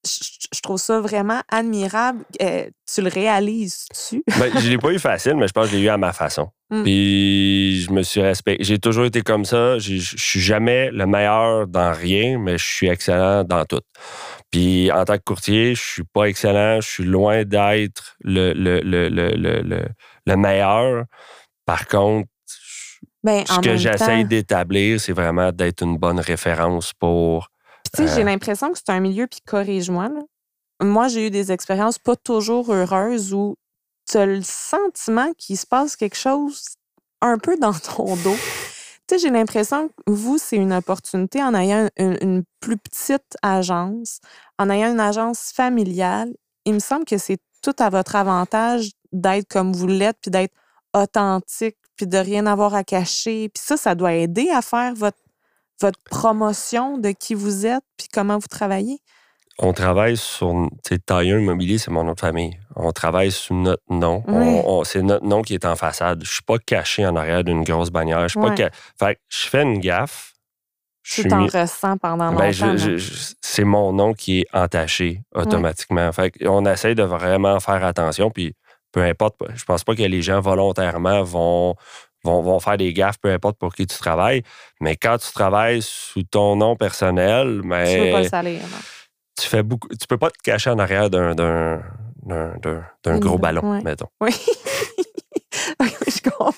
Je, trouve ça vraiment admirable. Euh, tu le réalises-tu? ben, je l'ai pas eu facile, mais je pense que je l'ai eu à ma façon. Mm. Puis je me suis respecté. J'ai toujours été comme ça. Je suis jamais le meilleur dans rien, mais je suis excellent dans tout. Puis en tant que courtier, je suis pas excellent, je suis loin d'être le, le, le, le, meilleur. Par contre, ben, ce que j'essaye d'établir, c'est vraiment d'être une bonne référence pour. tu sais, j'ai euh, l'impression que c'est un milieu, puis corrige-moi. Moi, j'ai eu des expériences pas toujours heureuses où tu as le sentiment qu'il se passe quelque chose un peu dans ton dos J'ai l'impression que vous, c'est une opportunité en ayant une, plus petite agence, en ayant une agence familiale. Il me semble que c'est tout à votre avantage d'être comme vous l'êtes, puis d'être authentique, puis de rien avoir à cacher. Puis ça, ça doit aider à faire votre, votre promotion de qui vous êtes, puis comment vous travaillez on travaille sur. Tu sais, Immobilier, c'est mon nom de famille. On travaille sous notre nom. c'est notre nom qui est en façade. Je suis pas caché en arrière d'une grosse bannière. Je suis pas. Fait je fais une gaffe. Tu t'en ressens pendant ben, longtemps. c'est mon nom qui est entaché automatiquement. Fait on essaie de vraiment faire attention. Puis peu importe, je pense pas que les gens volontairement vont vont, vont, faire des gaffes, peu importe pour qui tu travailles. Mais quand tu travailles sous ton nom personnel, mais. Tu veux pas le salir, tu fais beaucoup. Tu peux pas te cacher en arrière d'un, d'un, d'un, gros ballon, mettons. Oui. je comprends.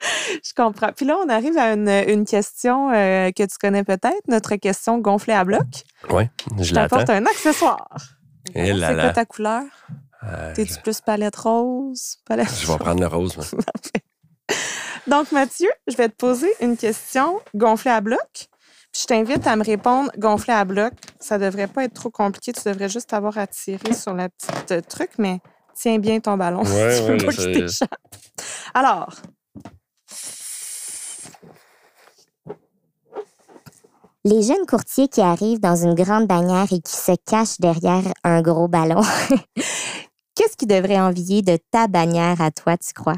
je comprends. Puis là, on arrive à une, une question euh, que tu connais peut-être, notre question gonflée à bloc. Oui, je, l'attends. t'apporte un accessoire. Et là, c'est quoi ta couleur? Euh, T'es-tu plus palette rose? Palette je vais prendre le rose. Donc, Mathieu, je vais te poser une question gonflée à bloc je t'invite à me répondre gonflé à bloc. Ça devrait pas être trop compliqué. Tu devrais juste avoir à tirer sur la petite euh, truc, mais tiens bien ton ballon. Ouais, tu veux pas qu'il t'échappe. Alors. Les jeunes courtiers qui arrivent dans une grande bannière et qui se cachent derrière un gros ballon. Qu'est-ce qu'ils devraient envier de ta bannière à toi, tu crois?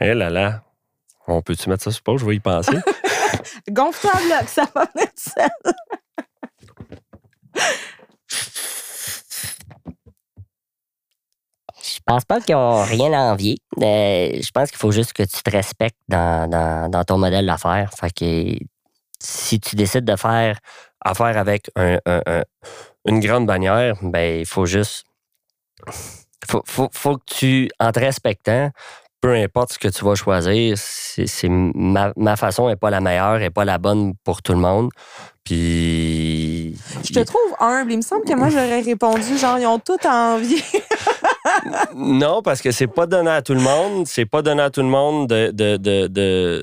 Eh là là, on peut-tu mettre ça sur pause? Je vais y penser. Gonfle-toi bloc, ça va venir seul. Je pense pas qu'ils ont rien à envier. Euh, je pense qu'il faut juste que tu te respectes dans, ton modèle d'affaires. Fait que si tu décides de faire affaire avec une grande bannière, ben il faut juste. Faut, faut, que tu, en te respectant, peu importe ce que tu vas choisir, c'est ma, façon n'est pas la meilleure, n'est pas la bonne pour tout le monde. Puis. Je te trouve humble. Il me semble que moi, j'aurais répondu genre, ils ont tout envie. non, parce que c'est pas donné à tout le monde. C'est pas donné à tout le monde de. de, de,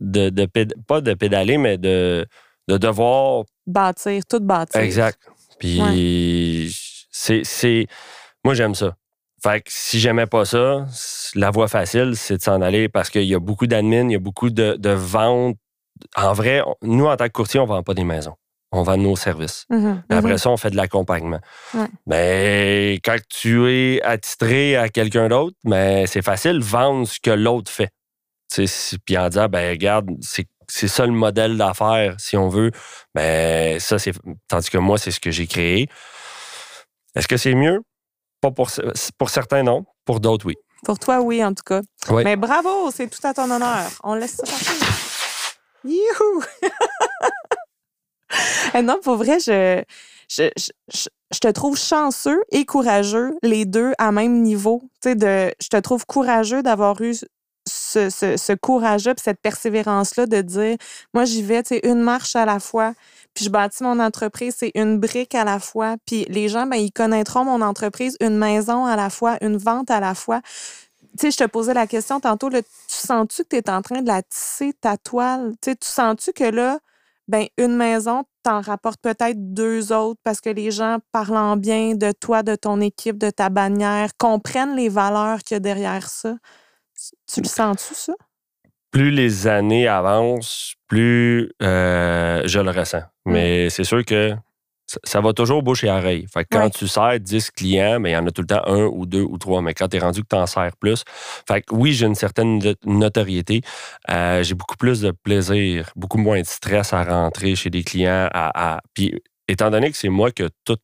de, pas de pédaler, mais de, de devoir. Bâtir, tout bâtir. Exact. Puis. C'est. Moi, j'aime ça. Fait que si j'aimais pas ça, la voie facile, c'est de s'en aller parce qu'il y a beaucoup d'admin, il y a beaucoup de, de ventes. En vrai, nous, en tant que courtier, on ne vend pas des maisons. On vend nos services. Mm-hmm, après mm-hmm. ça, on fait de l'accompagnement. Mais quand tu es attitré à quelqu'un d'autre, mais c'est facile de vendre ce que l'autre fait. Puis en disant, ben regarde, c'est ça le modèle d'affaires, si on veut. Mais ça, c'est. Tandis que moi, c'est ce que j'ai créé. Est-ce que c'est mieux? Pour, pour certains, non. Pour d'autres, oui. Pour toi, oui, en tout cas. Mais bravo, c'est tout à ton honneur. On laisse ça partir. Youhou! Eh non, pour vrai, je, je, je, te trouve chanceux et courageux, les deux à même niveau. de, je te trouve courageux d'avoir eu ce, courage-là, cette persévérance-là de dire, moi, j'y vais, une marche à la fois puis je bâtis mon entreprise, c'est une brique à la fois. Puis les gens, ben, ils connaîtront mon entreprise une maison à la fois, une vente à la fois. Tu sais, je te posais la question tantôt, tu sens-tu que tu es en train de la tisser, ta toile? Tu tu sens-tu que là, ben, une maison, t'en rapportes peut-être deux autres parce que les gens parlant bien de toi, de ton équipe, de ta bannière, comprennent les valeurs qu'il y a derrière ça? Tu le sens-tu, ça? plus les années avancent, plus euh, je le ressens. Mm. Mais c'est sûr que ça, va toujours bouche et oreille. Fait quand tu sers 10 clients, mais il y en a tout le temps un ou deux ou trois. Mais quand tu es rendu que tu en sers plus, fait que oui, j'ai une certaine notoriété. Euh, j'ai beaucoup plus de plaisir, beaucoup moins de stress à rentrer chez des clients. À, Puis, étant donné que c'est moi qui ai tout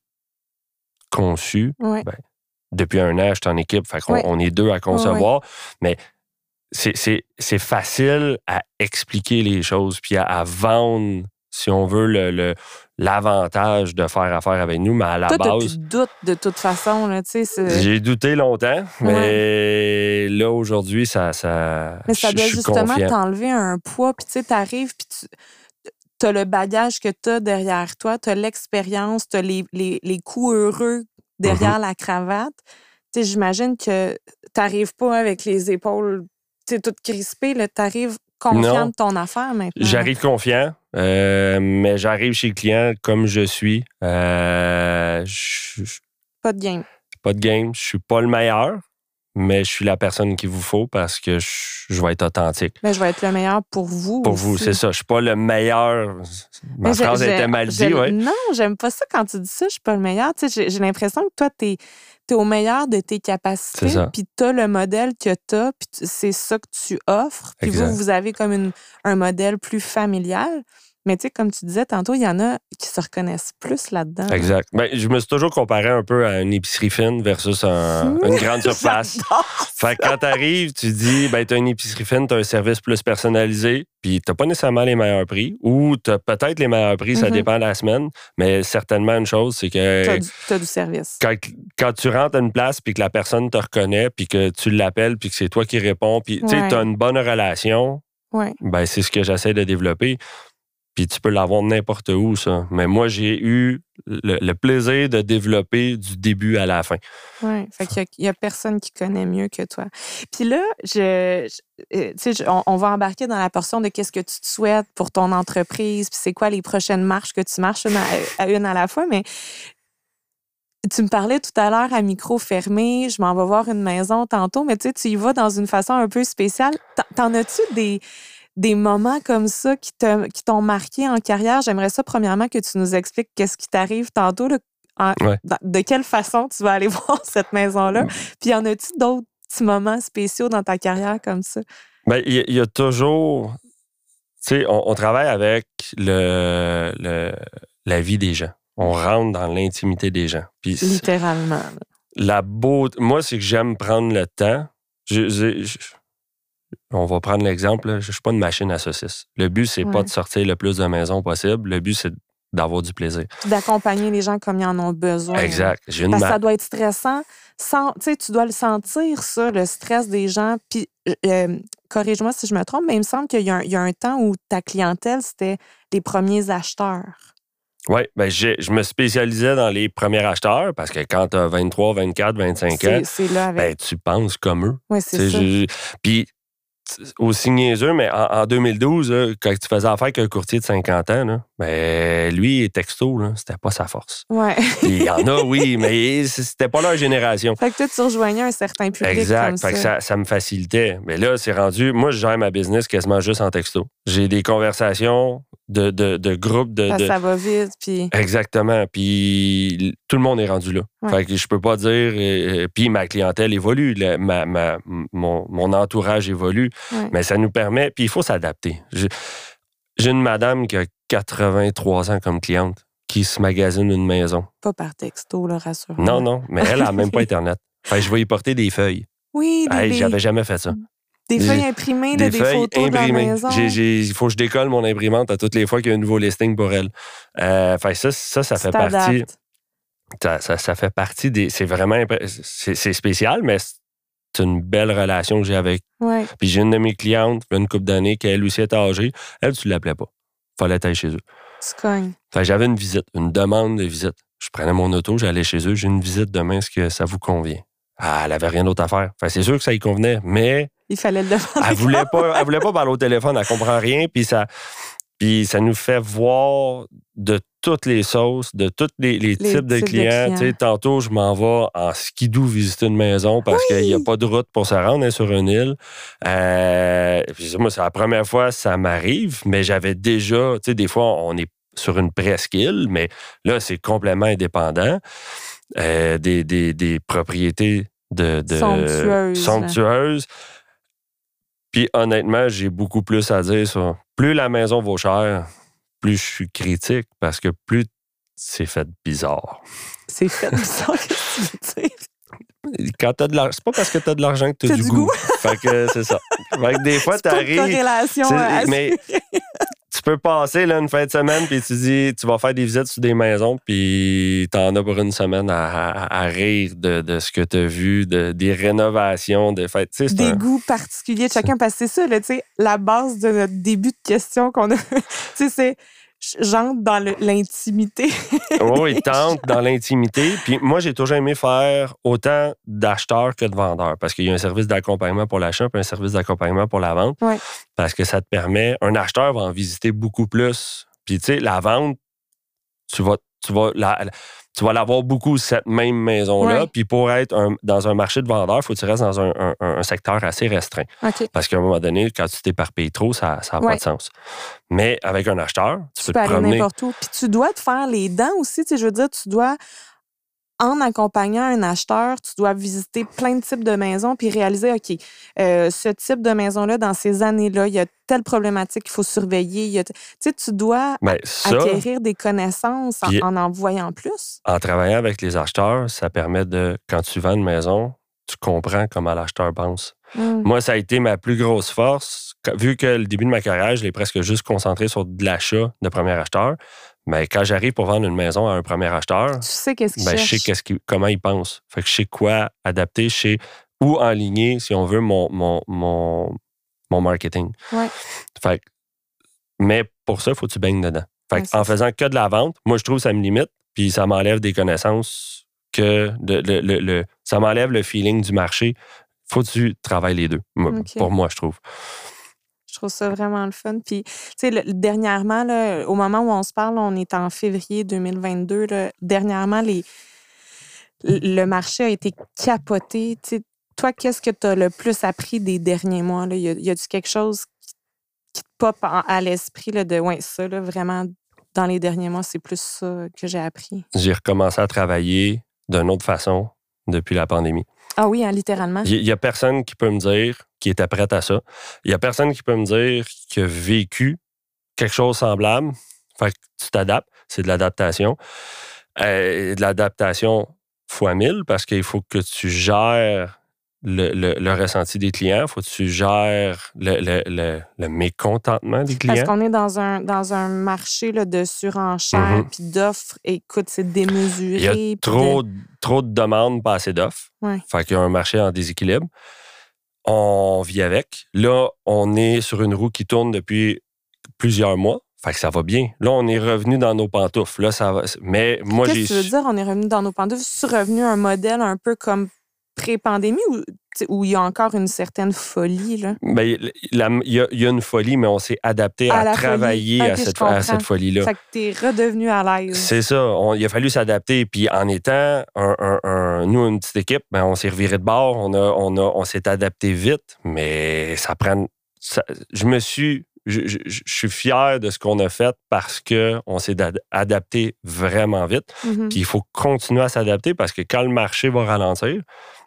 conçu, ben, depuis un an, je suis en équipe. Fait qu'on on est deux à concevoir. Mais c'est facile à expliquer les choses puis à, vendre, si on veut, le, l'avantage de faire affaire avec nous, mais à la base. Tu doutes de toute façon. J'ai douté longtemps, mais là, aujourd'hui, ça, ça. Mais ça doit justement t'enlever un poids, puis tu sais, t'arrives, puis tu as le bagage que tu as derrière toi, tu as l'expérience, tu as les, les, coups heureux derrière mm-hmm. la cravate. J'imagine que tu n'arrives pas avec les épaules tu es toute crispée, tu arrives confiant de ton affaire maintenant. J'arrive confiant, euh, mais j'arrive chez le client comme je suis. Euh, pas de game. Pas de game. Je suis pas le meilleur, mais je suis la personne qu'il vous faut parce que je, vais être authentique. Mais je vais être le meilleur pour vous. Pour vous, c'est ça. Je suis pas le meilleur. Ma phrase était mal dit, oui. Non, j'aime pas ça quand tu dis ça, je suis pas le meilleur. j'ai l'impression que toi, tu es au meilleur de tes capacités, puis tu as le modèle que tu as, puis c'est ça que tu offres. Puis vous, vous avez comme une, un modèle plus familial. Mais tu sais, comme tu disais tantôt, il y en a qui se reconnaissent plus là-dedans. Exact. Ben, je me suis toujours comparé un peu à une épicerie fine versus une grande surface. fait que quand tu arrives, tu dis, ben, tu as une épicerie fine, tu as un service plus personnalisé, puis tu pas nécessairement les meilleurs prix, ou tu as peut-être les meilleurs prix, ça mm-hmm. dépend de la semaine, mais certainement une chose, c'est que. Tu as, du service. Quand, tu rentres à une place, puis que la personne te reconnaît, puis que tu l'appelles, puis que c'est toi qui réponds, puis tu as une bonne relation, ouais. ben, c'est ce que j'essaie de développer. Puis tu peux l'avoir n'importe où, ça. Mais moi, j'ai eu le, plaisir de développer du début à la fin. Oui, fait qu'il n'y a, personne qui connaît mieux que toi. Puis là, je, euh, on, va embarquer dans la portion de qu'est-ce que tu te souhaites pour ton entreprise, puis c'est quoi les prochaines marches que tu marches une à, une à la fois. Mais tu me parlais tout à l'heure à micro fermé, je m'en vais voir une maison tantôt, mais tu sais, tu y vas dans une façon un peu spéciale. T'en as-tu des des moments comme ça qui t'ont marqué en carrière? J'aimerais ça, premièrement, que tu nous expliques qu'est-ce qui t'arrive tantôt, de quelle façon tu vas aller voir cette maison-là. Puis, y en a-tu d'autres petits moments spéciaux dans ta carrière comme ça? Bien, il y, a toujours. Tu sais, on, travaille avec le, la vie des gens. On rentre dans l'intimité des gens. Puis Littéralement. La beauté. Moi, c'est que j'aime prendre le temps. je, on va prendre l'exemple, je ne suis pas une machine à saucisses. Le but, c'est pas de sortir le plus de maisons possible. Le but, c'est d'avoir du plaisir. D'accompagner les gens comme ils en ont besoin. Exact. Parce que ça doit être stressant. Sans, tu dois le sentir, ça, le stress des gens. Puis, euh, euh, corrige-moi si je me trompe, mais il me semble qu'il y, y, a un temps où ta clientèle, c'était les premiers acheteurs. Oui, ben je me spécialisais dans les premiers acheteurs parce que quand tu as 23, 24, 25 ans, ben, tu penses comme eux. Oui, c'est ça. Puis aussi niaiseux, mais en, 2012, quand tu faisais affaire avec un courtier de 50 ans, là, ben, lui, texto, c'était pas sa force. Ouais. Il y en a, oui, mais c'était pas leur génération. Fait que toi, tu rejoignais un certain public. Exact. fait Que ça, ça, me facilitait. Mais là, c'est rendu. Moi, je gère ma business quasiment juste en texto. J'ai des conversations de, de, de groupes de, Ça va vite. Puis... Exactement. Puis tout le monde est rendu là. Fait que je peux pas dire. Euh, puis ma clientèle évolue. ma, ma, mon, mon, entourage évolue. Mais ça nous permet. Puis il faut s'adapter. J'ai une madame qui a 83 ans comme cliente qui se magasine une maison. Pas par texto, là, rassure. Non, non, mais elle a même pas Internet. Fait je vais y porter des feuilles. Oui, des, J'avais jamais fait ça. Des feuilles imprimées, des, photos imprimées. de la maison. Il faut que je décolle mon imprimante à toutes les fois qu'il y a un nouveau listing pour elle. Euh, ça, ça, ça fait partie. Ça, ça, fait partie des. C'est vraiment. C'est spécial, mais c'est une belle relation que j'ai avec. Ouais. Puis j'ai une de mes clientes, une couple d'années, qui elle aussi était âgée. Elle, tu l'appelais pas. Fallait aller chez eux. Tu j'avais une visite, une demande de visite. Je prenais mon auto, j'allais chez eux. J'ai une visite demain, est-ce que ça vous convient? Ah, elle avait rien d'autre à faire. Enfin, c'est sûr que ça y convenait, mais il fallait le demander. Elle voulait pas, elle voulait pas parler au téléphone, elle comprend rien, puis ça, puis ça nous fait voir de toutes les sauces, de tous les, types, de clients. tantôt, je m'en vais en skidoo visiter une maison parce qu'il n'y a pas de route pour se rendre hein, sur une île. Euh, moi, c'est la première fois que ça m'arrive, mais j'avais déjà, tu sais, des fois, on est sur une presqu'île, mais là, c'est complètement indépendant. Euh, des, des, propriétés de, de somptueuses. Puis honnêtement, j'ai beaucoup plus à dire sur plus la maison vaut cher, plus je suis critique parce que plus c'est fait bizarre. C'est fait bizarre, qu'est-ce que tu veux dire? Quand t'as de l'argent, c'est pas parce que t'as de l'argent que t'as du, du, goût. fait que c'est ça. Fait que des fois, t'arrives. corrélation mais tu peux passer là, une fin de semaine, puis tu dis, tu vas faire des visites sur des maisons, puis t'en as pour une semaine à, rire de, ce que tu as vu, de, des rénovations, de fait, Des goûts particuliers de chacun, parce que c'est ça, là, la base de notre début de question qu'on a. c'est j'entre dans l'intimité. oui, il tente dans l'intimité. Puis moi, j'ai toujours aimé faire autant d'acheteurs que de vendeurs parce qu'il y a un service d'accompagnement pour l'achat et un service d'accompagnement pour la vente. Parce que ça te permet, un acheteur va en visiter beaucoup plus. Puis tu sais, la vente, tu vas, tu vas la, tu vas l'avoir beaucoup, cette même maison-là. Puis pour être dans un marché de vendeurs, il faut que tu restes dans un, secteur assez restreint. Parce qu'à un moment donné, quand tu t'éparpilles trop, ça n'a pas de sens. Mais avec un acheteur, tu, peux, te promener. n'importe où. Puis tu dois te faire les dents aussi. Tu sais, je veux dire, tu dois en accompagnant un acheteur, tu dois visiter plein de types de maisons puis réaliser, OK, euh, ce type de maison-là, dans ces années-là, il y a telle problématique qu'il faut surveiller. tu sais, tu dois ben, acquérir des connaissances en, en, voyant plus. En travaillant avec les acheteurs, ça permet de, quand tu vends une maison, tu comprends comment l'acheteur pense. Mmh. Moi, ça a été ma plus grosse force. Vu que le début de ma carrière, je l'ai presque juste concentré sur de l'achat de premier acheteur. Mais quand j'arrive pour vendre une maison à un premier acheteur, tu sais qu'est-ce qu'il ben, je sais comment il pense. Fait que je sais quoi adapter, je sais où enligner, si on veut, mon, mon, mon, marketing. Fait mais pour ça, il faut que tu baignes dedans. Fait en faisant que de la vente, moi, je trouve que ça me limite, puis ça m'enlève des connaissances que le, ça m'enlève le feeling du marché. Faut que tu travailles les deux, pour moi, je trouve. Je trouve ça vraiment le fun. Puis, tu sais, dernièrement, là, au moment où on se parle, on est en février 2022. dernièrement, les, le marché a été capoté. sais, toi, qu'est-ce que tu as le plus appris des derniers mois? Là? Y a-t-il quelque chose qui, te pop à l'esprit de, ouais, ça, là, vraiment, dans les derniers mois, c'est plus ça que j'ai appris? J'ai recommencé à travailler d'une autre façon depuis la pandémie. Ah oui, hein, littéralement. Il n'y a personne qui peut me dire qui était prête à ça. Il n'y a personne qui peut me dire qui a vécu quelque chose semblable. Fait que tu t'adaptes. C'est de l'adaptation. Euh, de l'adaptation fois mille parce qu'il faut que tu gères le, ressenti des clients, il faut que tu gères le, mécontentement des clients? Parce qu'on est dans un, dans un marché de surenchère mm-hmm. puis d'offres. Écoute, c'est démesuré. Il y a trop, de... trop de demandes, pas assez d'offres. Fait qu'il y a un marché en déséquilibre. On vit avec. Là, on est sur une roue qui tourne depuis plusieurs mois. Fait que ça va bien. Là, on est revenu dans nos pantoufles. Là, ça va. Mais moi, j'ai. Qu'est-ce que tu veux dire, on est revenu dans nos pantoufles? C'est revenu un modèle un peu comme pré-pandémie ou où il y a encore une certaine folie? Là? Ben, il, y a, une folie, mais on s'est adapté à, travailler à, cette, cette folie-là. Fait que tu es redevenu à l'aise. C'est ça. il a fallu s'adapter. Puis en étant un, nous, une petite équipe, ben, on s'est reviré de bord, on, a, on, a, on s'est adapté vite, mais ça prend. je me suis. Je, suis fier de ce qu'on a fait parce qu'on s'est adapté vraiment vite. Mm-hmm. Puis il faut continuer à s'adapter parce que quand le marché va ralentir,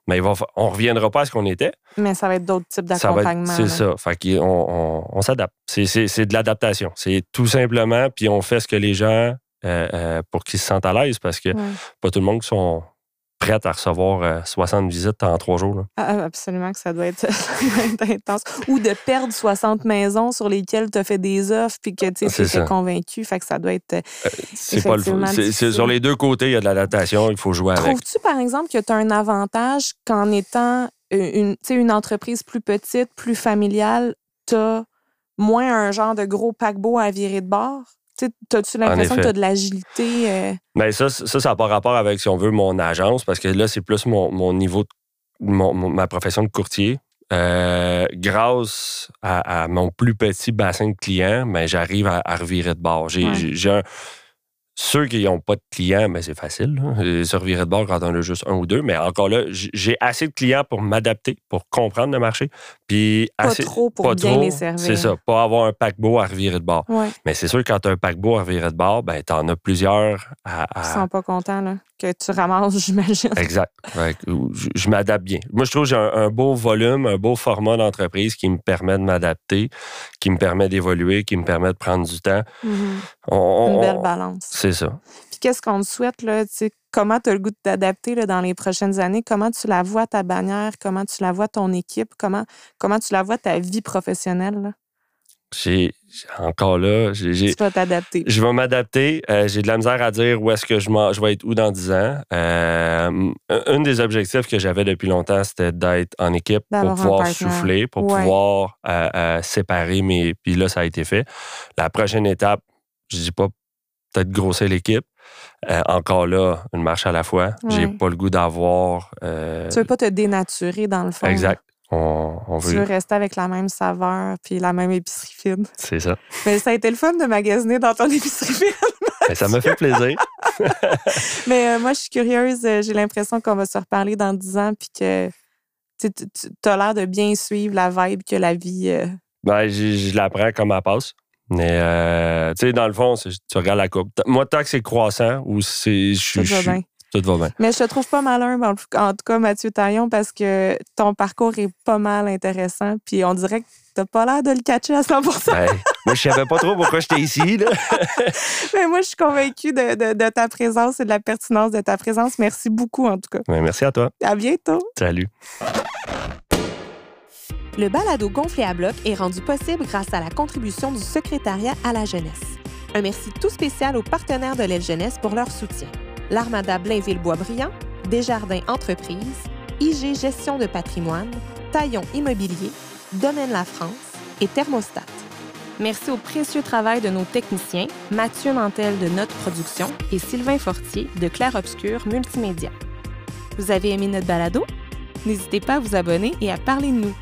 mais on ne reviendra pas à ce qu'on était. Mais ça va être d'autres types d'accompagnement. C'est ça. Fait qu'on on, s'adapte. C'est de l'adaptation. C'est tout simplement, puis on fait ce que les gens, euh, euh, pour qu'ils se sentent à l'aise, parce que pas tout le monde qui sont prête à recevoir 60 euh, visites en trois jours. Ah, ah, absolument que ça doit, être, intense. Ou de perdre 60 maisons sur lesquelles tu as fait des offres puis que tu es convaincu. Fait que ça doit être. Euh, euh, c'est pas le Sur les deux côtés, il y a de l'adaptation, il faut jouer avec. Trouves-tu, par exemple, que tu as un avantage qu'en étant une, une entreprise plus petite, plus familiale, tu as moins un genre de gros paquebot à virer de bord? As-tu l'impression que tu as de l'agilité? Euh? Ben, ça, ça, ça n'a pas rapport avec, si on veut, mon agence, parce que là, c'est plus mon, niveau, de, ma profession de courtier. Euh, grâce à, mon plus petit bassin de clients, ben, j'arrive à, revirer de bord. J'ai un ceux qui n'ont pas de clients, mais ben, c'est facile. Là. Se revirer de bord quand on a juste un ou deux. Mais encore là, j'ai assez de clients pour m'adapter, pour comprendre le marché. Puis pas assez, trop pour bien les servir. C'est ça. Pas avoir un paquebot à revirer de bord. Mais c'est sûr que quand tu as un paquebot à revirer de bord, ben, tu en as plusieurs à. à... Ils sont pas contents, là que tu ramasses, j'imagine. Exact. je, m'adapte bien. Moi, je trouve que j'ai un, beau volume, un beau format d'entreprise qui me permet de m'adapter, qui me permet d'évoluer, qui me permet de prendre du temps. Mm-hmm. Une belle balance. C'est ça. Qu'est-ce qu'on te souhaite, là? comment tu as le goût de t'adapter dans les prochaines années? Comment tu la vois, ta bannière? Comment tu la vois, ton équipe? Comment, comment tu la vois, ta vie professionnelle? Là? J'ai encore là. tu vas t'adapter. Je vais m'adapter. Euh, j'ai de la misère à dire où est-ce que je, je vais être où dans 10 ans. Euh, un des objectifs que j'avais depuis longtemps, c'était d'être en équipe pour pouvoir souffler, pour pouvoir euh, séparer mes. Puis là, ça a été fait. La prochaine étape, Je dis pas peut-être grossir l'équipe. Euh, encore là, une marche à la fois. J'ai pas le goût d'avoir. Euh, tu veux pas te dénaturer dans le fond. Exact. On, veut... Tu veux rester avec la même saveur puis la même épicerie fine. C'est ça. Mais ça a été le fun de magasiner dans ton épicerie fine. ça me fait plaisir. Mais euh, moi, je suis curieuse. J'ai l'impression qu'on va se reparler dans 10 ans puis que tu as l'air de bien suivre la vibe que la vie. Ben, je l'apprends comme elle passe. Mais, euh, tu sais, dans le fond, tu regardes la coupe. Moi, tant que c'est croissant ou c'est. Tout va bien. Tout va bien. Mais je te trouve pas malin, en tout cas, Mathieu Taillon, parce que ton parcours est pas mal intéressant. Puis on dirait que t'as pas l'air de le catcher à 100 ben, Moi, je savais pas trop pourquoi j'étais ici. Là. Mais moi, je suis convaincue de, ta présence et de la pertinence de ta présence. Merci beaucoup, en tout cas. Ben, merci à toi. À bientôt. Salut. Le balado gonflé à bloc est rendu possible grâce à la contribution du secrétariat à la jeunesse. Un merci tout spécial aux partenaires de l'aile jeunesse pour leur soutien. L'Armada Blainville-Boisbriand, Desjardins Entreprises, IG Gestion de patrimoine, Taillon Immobilier, Domaine La France et Thermostat. Merci au précieux travail de nos techniciens, Mathieu Nantel de Notre Production et Sylvain Fortier de Claire Obscur Multimédia. Vous avez aimé notre balado? N'hésitez pas à vous abonner et à parler de nous.